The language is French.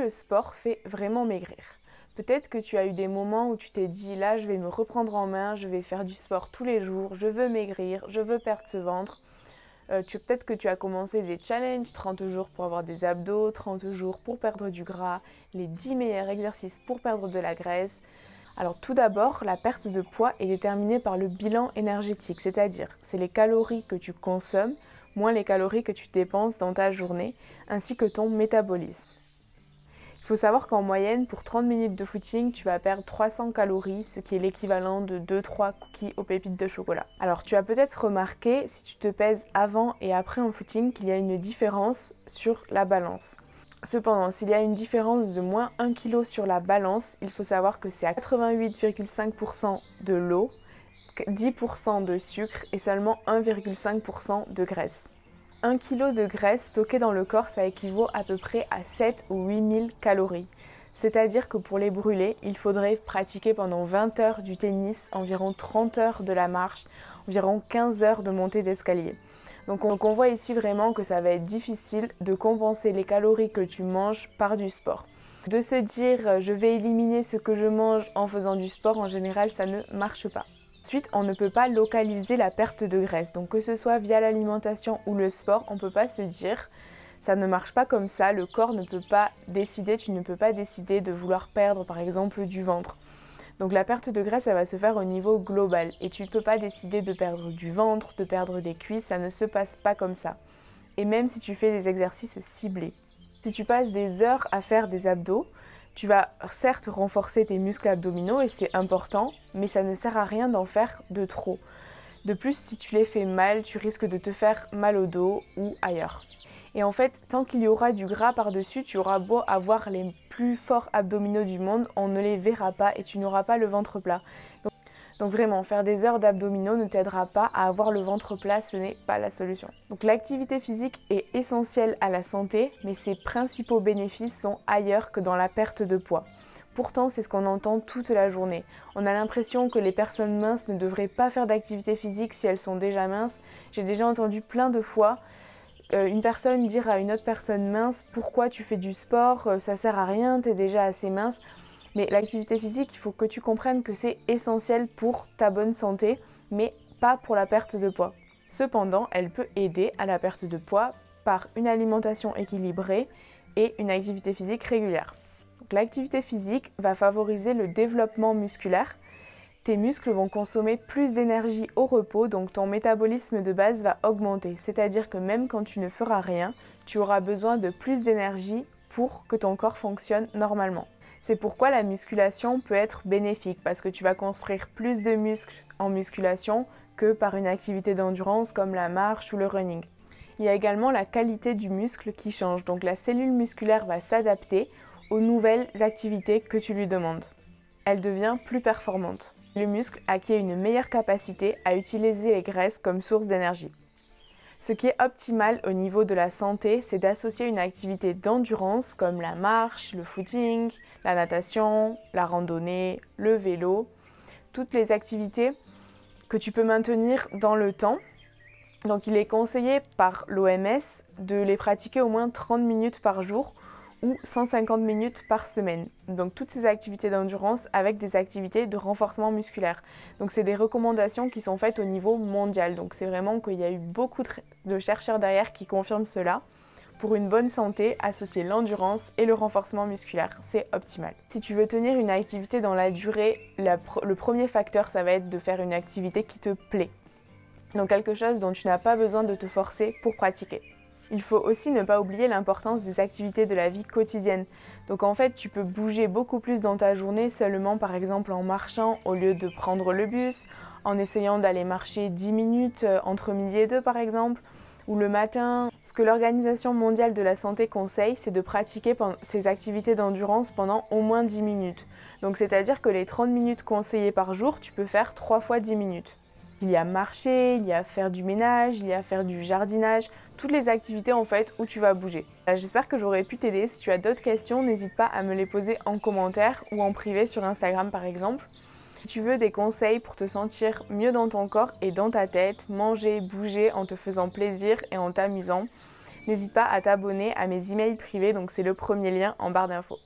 le sport fait vraiment maigrir Peut-être que tu as eu des moments où tu t'es dit là je vais me reprendre en main, je vais faire du sport tous les jours, je veux maigrir, je veux perdre ce ventre. Euh, peut-être que tu as commencé des challenges, 30 jours pour avoir des abdos, 30 jours pour perdre du gras, les 10 meilleurs exercices pour perdre de la graisse. Alors tout d'abord, la perte de poids est déterminée par le bilan énergétique, c'est-à-dire c'est les calories que tu consommes moins les calories que tu dépenses dans ta journée, ainsi que ton métabolisme. Faut savoir qu'en moyenne, pour 30 minutes de footing, tu vas perdre 300 calories, ce qui est l'équivalent de 2-3 cookies aux pépites de chocolat. Alors tu as peut-être remarqué, si tu te pèses avant et après en footing, qu'il y a une différence sur la balance. Cependant, s'il y a une différence de moins 1 kg sur la balance, il faut savoir que c'est à 88,5% de l'eau, 10% de sucre et seulement 1,5% de graisse. 1 kg de graisse stocké dans le corps, ça équivaut à peu près à 7 ou 8000 calories. C'est-à-dire que pour les brûler, il faudrait pratiquer pendant 20 heures du tennis, environ 30 heures de la marche, environ 15 heures de montée d'escalier. Donc on, voit ici vraiment que ça va être difficile de compenser les calories que tu manges par du sport. De se dire je vais éliminer ce que je mange en faisant du sport, en général ça ne marche pas. Ensuite, on ne peut pas localiser la perte de graisse. Donc que ce soit via l'alimentation ou le sport, on ne peut pas se dire ça ne marche pas comme ça, le corps ne peut pas décider, tu ne peux pas décider de vouloir perdre par exemple du ventre. Donc la perte de graisse, elle va se faire au niveau global et tu ne peux pas décider de perdre du ventre, de perdre des cuisses, ça ne se passe pas comme ça. Et même si tu fais des exercices ciblés. Si tu passes des heures à faire des abdos, tu vas certes renforcer tes muscles abdominaux et c'est important, mais ça ne sert à rien d'en faire de trop. De plus, si tu les fais mal, tu risques de te faire mal au dos ou ailleurs. Et en fait, tant qu'il y aura du gras par-dessus, tu auras beau avoir les plus forts abdominaux du monde, on ne les verra pas et tu n'auras pas le ventre plat. Vraiment, faire des heures d'abdominaux ne t'aidera pas à avoir le ventre plat, ce n'est pas la solution. Donc l'activité physique est essentielle à la santé, mais ses principaux bénéfices sont ailleurs que dans la perte de poids. Pourtant, c'est ce qu'on entend toute la journée. On a l'impression que les personnes minces ne devraient pas faire d'activité physique si elles sont déjà minces. J'ai déjà entendu plein de fois euh, une personne dire à une autre personne mince pourquoi tu fais du sport, euh, ça sert à rien, t'es déjà assez mince. Mais l'activité physique, il faut que tu comprennes que c'est essentiel pour ta bonne santé, mais pas pour la perte de poids. Cependant, elle peut aider à la perte de poids par une alimentation équilibrée et une activité physique régulière. L'activité physique va favoriser le développement musculaire. Tes muscles vont consommer plus d'énergie au repos, donc ton métabolisme de base va augmenter. C'est-à-dire que même quand tu ne feras rien, tu auras besoin de plus d'énergie pour que ton corps fonctionne normalement. C'est pourquoi la musculation peut être bénéfique parce que tu vas construire plus de muscles en musculation que par une activité d'endurance comme la marche ou le running. Il y a également la qualité du muscle qui change, donc la cellule musculaire va s'adapter aux nouvelles activités que tu lui demandes. Elle devient plus performante. Le muscle acquiert une meilleure capacité à utiliser les graisses comme source d'énergie. Ce qui est optimal au niveau de la santé, c'est d'associer une activité d'endurance comme la marche, le footing, la natation, la randonnée, le vélo, toutes les activités que tu peux maintenir dans le temps. Donc il est conseillé par l'OMS de les pratiquer au moins 30 minutes par jour ou 150 minutes par semaine. Donc toutes ces activités d'endurance avec des activités de renforcement musculaire. Donc c'est des recommandations qui sont faites au niveau mondial. Donc c'est vraiment qu'il y a eu beaucoup de chercheurs derrière qui confirment cela. Pour une bonne santé, associer l'endurance et le renforcement musculaire, c'est optimal. Si tu veux tenir une activité dans la durée, le premier facteur, ça va être de faire une activité qui te plaît. Donc quelque chose dont tu n'as pas besoin de te forcer pour pratiquer. Il faut aussi ne pas oublier l'importance des activités de la vie quotidienne. Donc en fait, tu peux bouger beaucoup plus dans ta journée seulement par exemple en marchant au lieu de prendre le bus, en essayant d'aller marcher 10 minutes euh, entre midi et 2 par exemple, ou le matin. Ce que l'Organisation mondiale de la santé conseille, c'est de pratiquer ces activités d'endurance pendant au moins 10 minutes. Donc c'est-à-dire que les 30 minutes conseillées par jour, tu peux faire 3 fois 10 minutes. Il y a marcher, il y a faire du ménage, il y a faire du jardinage, toutes les activités en fait où tu vas bouger. Euh, j'espère que j'aurais pu t'aider. Si tu as d'autres questions, n'hésite pas à me les poser en commentaire ou en privé sur Instagram par exemple. Si tu veux des conseils pour te sentir mieux dans ton corps et dans ta tête, manger, bouger en te faisant plaisir et en t'amusant, n'hésite pas à t'abonner à mes emails privés, donc c'est le premier lien en barre d'infos.